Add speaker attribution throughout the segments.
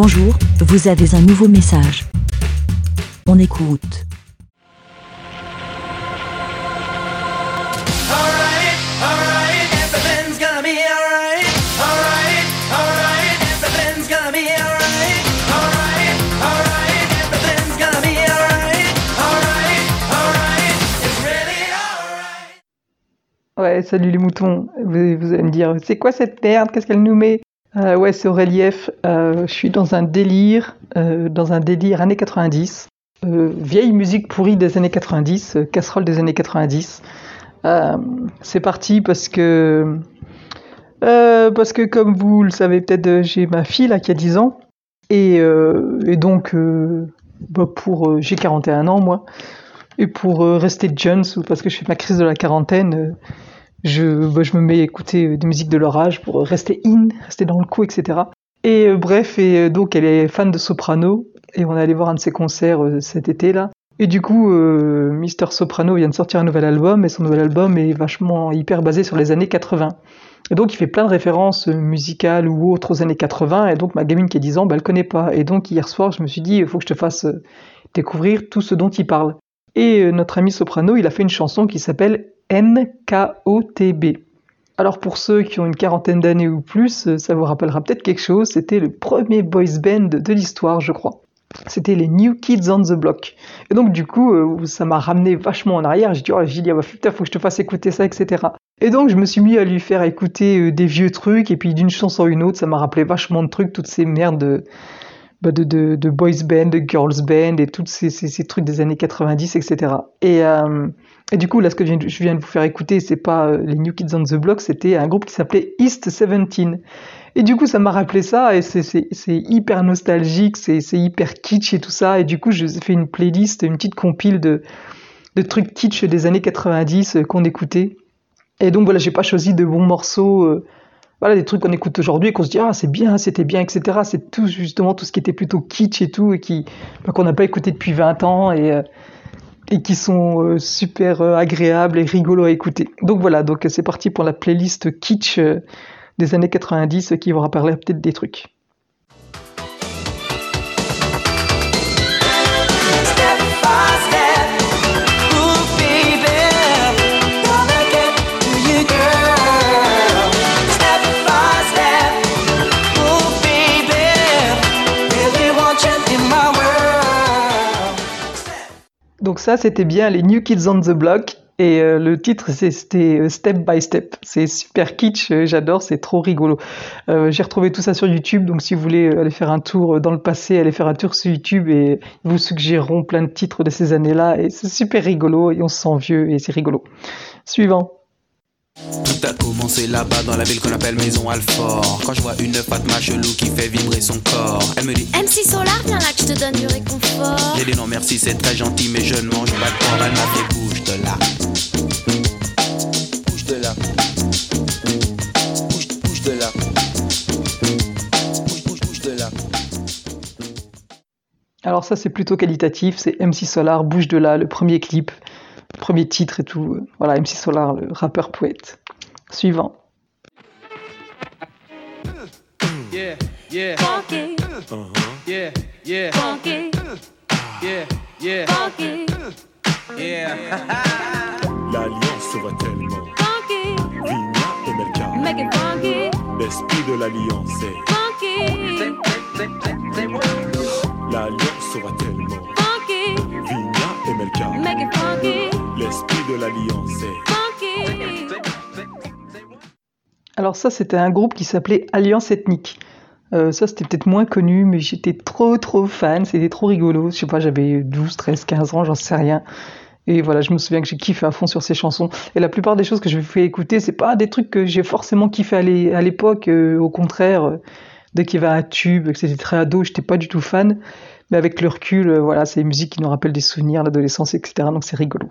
Speaker 1: Bonjour, vous avez un nouveau message. On écoute.
Speaker 2: Ouais, salut les moutons. Vous, vous allez me dire, c'est quoi cette merde? Qu'est-ce qu'elle nous met? Euh, Ouais, c'est Aurélief. Euh, je suis dans un délire, euh, dans un délire années 90. Euh, vieille musique pourrie des années 90, euh, casserole des années 90. Euh, c'est parti parce que, parce que comme vous le savez peut-être, j'ai ma fille là qui a 10 ans. Et, donc, bah, pour, j'ai 41 ans moi. Et pour rester jeune, parce que je fais ma crise de la quarantaine, je, bah, je me mets à écouter euh, des musiques de leur âge pour rester in, rester dans le coup, etc. Et euh, bref, et euh, donc elle est fan de soprano, et on est allé voir un de ses concerts euh, cet été là. Et du coup, euh, Mister Soprano vient de sortir un nouvel album, et son nouvel album est vachement hyper basé sur les années 80. Et donc il fait plein de références euh, musicales ou autres aux années 80, et donc ma gamine qui a 10 ans, bah, elle connaît pas. Et donc hier soir, je me suis dit, il faut que je te fasse euh, découvrir tout ce dont il parle. Et euh, notre ami Soprano, il a fait une chanson qui s'appelle NKOTB. Alors pour ceux qui ont une quarantaine d'années ou plus, euh, ça vous rappellera peut-être quelque chose, c'était le premier boys band de l'histoire, je crois. C'était les New Kids on the Block. Et donc du coup, euh, ça m'a ramené vachement en arrière. J'ai dit, oh Gilles, bah, putain, faut que je te fasse écouter ça, etc. Et donc je me suis mis à lui faire écouter euh, des vieux trucs, et puis d'une chanson à une autre, ça m'a rappelé vachement de trucs, toutes ces merdes de, bah, de, de, boys band, de girls band, et tous ces, ces, trucs des années 90, etc. Et, euh, et du coup, là, ce que je viens de, je vous faire écouter, c'est pas euh, les New Kids on the Block, c'était un groupe qui s'appelait East 17. Et du coup, ça m'a rappelé ça, et c'est hyper nostalgique, c'est hyper kitsch et tout ça. Et du coup, j'ai fait une playlist, une petite compile de, de trucs kitsch des années 90 euh, qu'on écoutait. Et donc voilà, j'ai pas choisi de bons morceaux, voilà, des trucs qu'on écoute aujourd'hui et qu'on se dit ah c'est bien, c'était bien, etc. C'est tout justement tout ce qui était plutôt kitsch et tout et qui bah, qu'on n'a pas écouté depuis 20 ans et euh, et qui sont euh, super euh, agréables et rigolos à écouter. Donc voilà, donc c'est parti pour la playlist kitsch des années 90 euh, qui vous rappellera peut-être des trucs. Ça, c'était bien les New Kids on the Block. Et euh, le titre, c'était euh, Step by Step. C'est super kitsch, euh, j'adore, c'est trop rigolo. J'ai retrouvé tout ça sur YouTube, donc si vous voulez aller faire un tour dans le passé, allez faire un tour sur YouTube et ils vous suggéreront plein de titres de ces années-là. Et c'est super rigolo, et on se sent vieux, et c'est rigolo. Suivant.
Speaker 3: Tout a commencé là-bas dans la ville qu'on appelle Maison Alfort. Quand je vois une Fatma chelou qui fait vibrer son corps, elle me dit
Speaker 4: MC Solar, viens là que je te donne du réconfort.
Speaker 3: J'ai dit non merci, c'est très gentil, mais je ne mange pas de porc. Elle m'a fait bouge de là. Bouge de là. Bouge, bouge de là. Bouge, bouge, bouge de là.
Speaker 2: Alors ça, c'est plutôt qualitatif, c'est MC Solar, Bouge de là, le premier clip, premier titre et tout. Voilà, MC Solar, le rappeur poète. Suivant.
Speaker 3: Yeah, yeah,
Speaker 4: Funky,
Speaker 3: yeah, yeah,
Speaker 4: funky,
Speaker 3: yeah, yeah,
Speaker 4: funky,
Speaker 3: yeah.
Speaker 5: L'alliance se voit tellement.
Speaker 4: funky,
Speaker 5: Vigna et Melka.
Speaker 4: make it funky,
Speaker 5: L'esprit de l'alliance est.
Speaker 4: funky,
Speaker 5: L'alliance se voit tellement.
Speaker 4: funky,
Speaker 5: Vigna et Melka.
Speaker 4: make it funky,
Speaker 5: de l'alliance.
Speaker 2: Alors ça, c'était un groupe qui s'appelait Alliance Ethnique. Euh, ça, c'était peut-être moins connu, mais j'étais trop, trop fan. C'était trop rigolo. Je sais pas, j'avais 12, 13, 15 ans, j'en sais rien. Et voilà, je me souviens que j'ai kiffé à fond sur ces chansons. Et la plupart des choses que je fais écouter, c'est pas des trucs que j'ai forcément kiffé à l'é- à l'époque. euh, au contraire, euh, dès qu'il y avait un tube, que c'était très ado, j'étais pas du tout fan. Mais avec le recul, voilà, c'est des musiques qui nous rappellent des souvenirs, l'adolescence, etc. Donc c'est rigolo.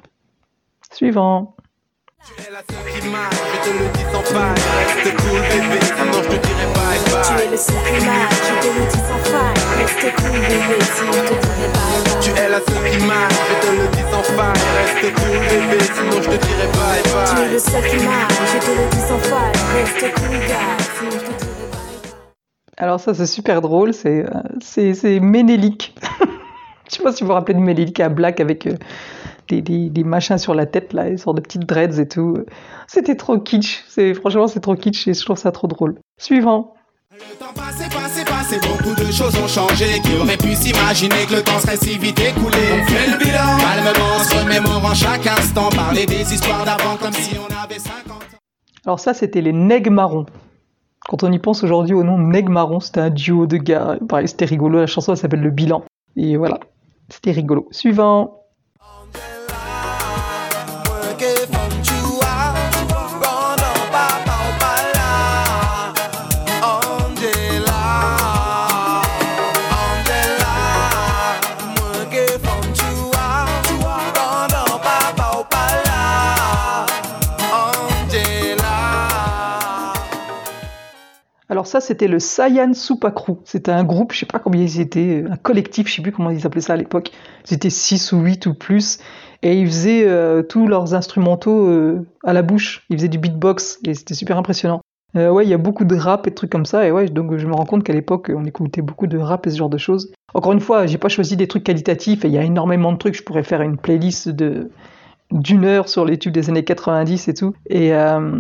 Speaker 2: Alors ça, c'est super drôle, c'est euh, c'est c'est Ménélique. Je sais pas si vous vous rappelez de Ménélique à Black avec euh, des, des, des machins sur la tête, là, des sortes de petites dreads et tout. C'était trop kitsch, c'est franchement c'est trop kitsch et je trouve ça trop drôle. Suivant.
Speaker 6: Le temps passé, passé, passé, beaucoup de choses ont changé. Qui aurait pu s'imaginer que le temps serait si vite écoulé? On fait le bilan, calmement, se remémorant chaque instant. Parler des histoires d'avant comme si on avait 50 ans.
Speaker 2: Alors ça, c'était les Neg Marrons. Quand on y pense aujourd'hui au nom Neg Marron, c'était un duo de gars. Pareil, c'était rigolo. La chanson, elle s'appelle Le Bilan. Et voilà, c'était rigolo. Suivant. Alors ça, c'était le Saiyan Supakru. C'était un groupe, je sais pas combien ils étaient, un collectif, je sais plus comment ils appelaient ça à l'époque. Ils étaient 6 ou 8 ou plus. Et ils faisaient euh, tous leurs instrumentaux euh, à la bouche. Ils faisaient du beatbox et c'était super impressionnant. Euh, ouais, il y a beaucoup de rap et de trucs comme ça. Et ouais, donc je me rends compte qu'à l'époque, on écoutait beaucoup de rap et ce genre de choses. Encore une fois, j'ai pas choisi des trucs qualitatifs et il y a énormément de trucs. Je pourrais faire une playlist de d'une heure sur les tubes des années 90 et tout. Et, euh,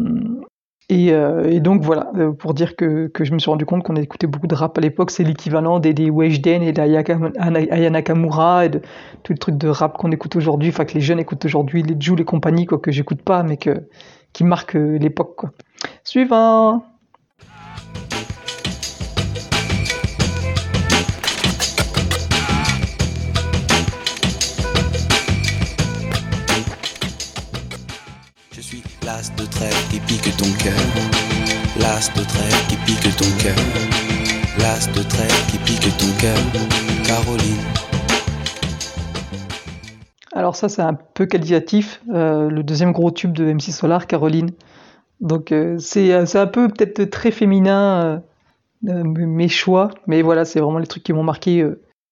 Speaker 2: et, euh, et donc voilà, euh, pour dire que, que je me suis rendu compte qu'on écoutait beaucoup de rap à l'époque, c'est l'équivalent des, des Weshden et d'Ayaka Aya Nakamura et de tout le truc de rap qu'on écoute aujourd'hui, enfin que les jeunes écoutent aujourd'hui, les Jules et compagnie, quoi, que j'écoute pas, mais que, qui marquent euh, l'époque. Suivant!
Speaker 3: Je suis l'as de trèfle qui pique ton cœur. L'as de trèfle qui pique ton cœur. Caroline.
Speaker 2: Alors ça, c'est un peu qualitatif. euh, le deuxième gros tube de MC Solar, Caroline. Donc euh, c'est euh, c'est un peu peut-être très féminin mes choix, mais voilà, c'est vraiment les trucs qui m'ont marqué.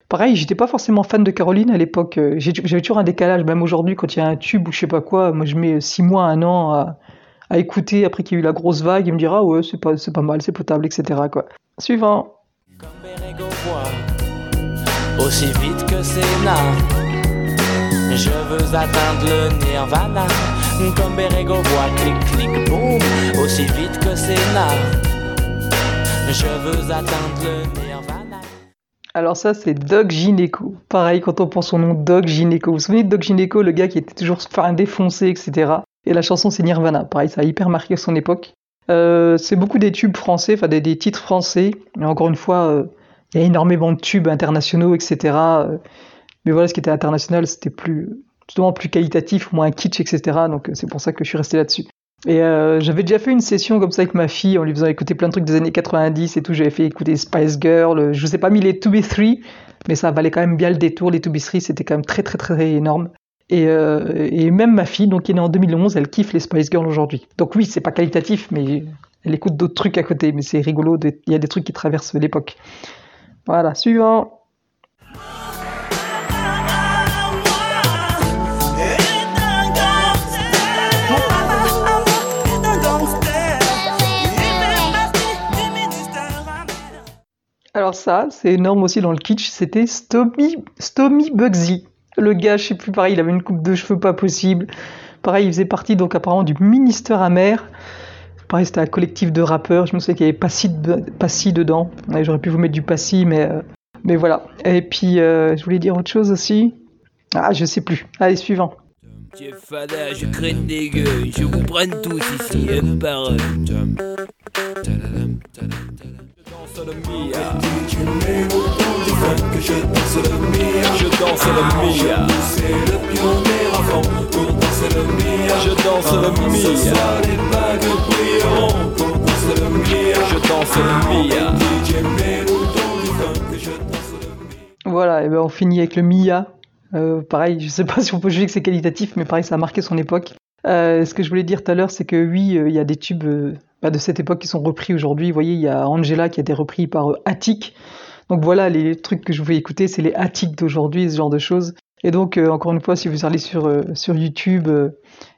Speaker 2: Pareil, j'étais pas forcément fan de Caroline à l'époque. euh, J'avais toujours un décalage, même aujourd'hui, quand il y a un tube ou je sais pas quoi, moi je mets six mois, un an à, écouter après qu'il y a eu la grosse vague et me dire ah ouais, c'est pas, pas mal, c'est potable, etc. Quoi. Suivant.
Speaker 7: Comme voit, aussi vite que Sénat. Je veux atteindre le nirvana. Comme Bérégo voit, clic, clic, boum, aussi vite que Sénat. Je veux atteindre le nirvana.
Speaker 2: Alors ça, c'est Doc Gineco. Pareil, quand on pense au nom Doc Gineco. Vous vous souvenez de Doc Gineco, le gars qui était toujours fin défoncé, etc. Et la chanson, c'est Nirvana. Pareil, ça a hyper marqué son époque. Euh, c'est beaucoup des tubes français, enfin des, titres français. Mais encore une fois, euh, il y a énormément de tubes internationaux, etc. Euh, mais voilà, ce qui était international, c'était plus, justement plus qualitatif, moins kitsch, etc. Donc euh, c'est pour ça que je suis resté là-dessus. Et euh, j'avais déjà fait une session comme ça avec ma fille en lui faisant écouter plein de trucs des années 90 et tout. J'avais fait écouter Spice Girl. euh, Je vous ai pas mis les 2B3, mais ça valait quand même bien le détour. Les 2B3, c'était quand même très très très énorme. Et, euh, et même ma fille, donc qui est née en 2011, elle kiffe les Spice Girls aujourd'hui. Donc oui, c'est pas qualitatif, mais elle écoute d'autres trucs à côté. Mais c'est rigolo, il y a des trucs qui traversent l'époque. Voilà, suivant. Alors ça, c'est énorme aussi dans le kitsch, c'était Stomy, Stomy Bugsy. Le gars, je sais plus, pareil, il avait une coupe de cheveux pas possible. Pareil, il faisait partie donc apparemment du Ministère amer. Pareil, c'était un collectif de rappeurs. Je me souviens qu'il y avait Passy, Passy dedans. J'aurais pu vous mettre du Passy, mais, euh, mais voilà. Et puis, euh, je voulais dire autre chose aussi. Ah, je sais plus. Allez, suivant.
Speaker 8: Je gueux, je vous prenne tous ici. Je danse le Mia. Je danse le Mia. Je danse le Mia. Je danse le Mia.
Speaker 2: Voilà, et ben on finit avec le Mia. Euh, pareil, je sais pas si on peut juger que c'est qualitatif, mais pareil, ça a marqué son époque. Euh, ce que je voulais dire tout à l'heure, c'est que oui, euh, il y a des tubes euh, bah, de cette époque qui sont repris aujourd'hui. Vous voyez, il y a Angela qui a été repris par Attic. Donc voilà, les trucs que je voulais écouter, c'est les Attic d'aujourd'hui, ce genre de choses. Et donc, encore une fois, si vous allez sur, sur YouTube,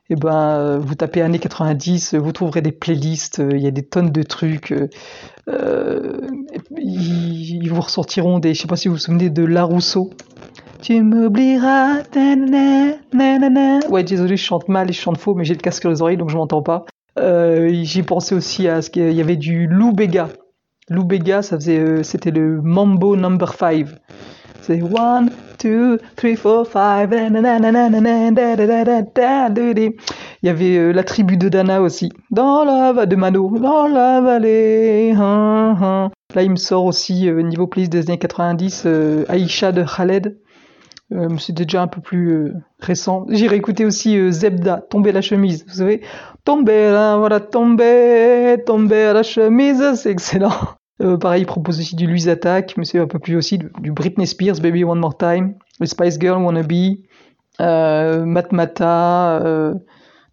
Speaker 2: Et ben, vous tapez années 90, vous trouverez des playlists, il y a des tonnes de trucs. ils vous ressortiront des, je sais pas si vous vous souvenez de La Rousseau. Tu m'oublieras. Ouais, désolé, je chante mal et je chante faux, mais j'ai le casque sur les oreilles donc je m'entends pas. Euh, j'ai pensé aussi à ce qu'il y avait du Lou Bega. Lou Bega, ça euh, c'était le Mambo Number 5. C'est 1, 2, 3, 4, 5, il y avait euh, la tribu de Dana aussi. Dans la de Mano, dans la vallée. hein, hein. Là, il me sort aussi, euh, niveau playlist des années 90, euh, Aïcha de Khaled. Euh, C'était déjà un peu plus euh, récent. J'ai réécouté aussi euh, Zebda, Tomber la chemise. Vous savez, Tomber, là, voilà, tomber, tomber la chemise, c'est excellent. Euh, pareil, il propose aussi du Louise Attack, mais c'est un peu plus aussi du Britney Spears, Baby One More Time, le Spice Girl Wannabe, euh, Matmata,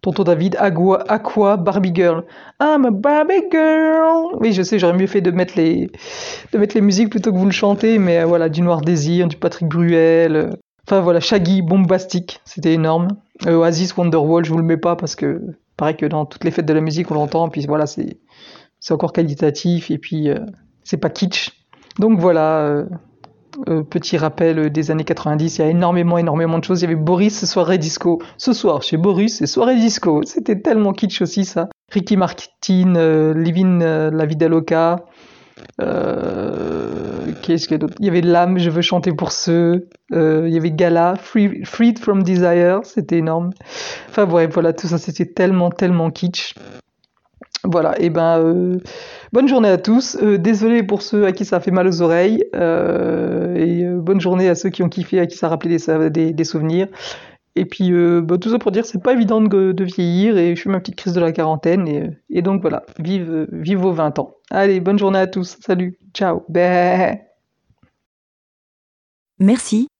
Speaker 2: Tonton David, Agua, Aqua, Barbie Girl. I'm a Barbie Girl. Oui, je sais, j'aurais mieux fait de mettre les de mettre les musiques plutôt que vous le chantez, mais voilà, du Noir Désir, du Patrick Bruel. Enfin voilà, Shaggy, Bombastic, c'était énorme. Euh, Oasis, Wonderwall, je vous le mets pas parce que pareil que dans toutes les fêtes de la musique on l'entend, puis voilà, c'est encore qualitatif et puis euh, c'est pas kitsch. Donc voilà, euh, petit rappel des années 90, il y a énormément, énormément de choses. Il y avait Boris, soirée disco. Ce soir, chez Boris, soirée disco. C'était tellement kitsch aussi, ça. Ricky Martin, euh, Living euh, la vida loca. Qu'est-ce qu'il y a d'autre? Il y avait L'âme, je veux chanter pour ceux. Euh, il y avait Gala, Free, Freed from Desire, c'était énorme. Enfin bref, voilà, tout ça, c'était tellement, tellement kitsch. Voilà, et ben, euh, bonne journée à tous. Euh, désolé pour ceux à qui ça a fait mal aux oreilles. euh, et bonne journée à ceux qui ont kiffé, à qui ça a rappelé des, souvenirs. Et puis, bah, tout ça pour dire, c'est pas évident de, vieillir et je fais ma petite crise de la quarantaine. Et, et donc voilà, vive, vive vos 20 ans. Allez, bonne journée à tous. Salut, ciao. Bé.
Speaker 1: Merci,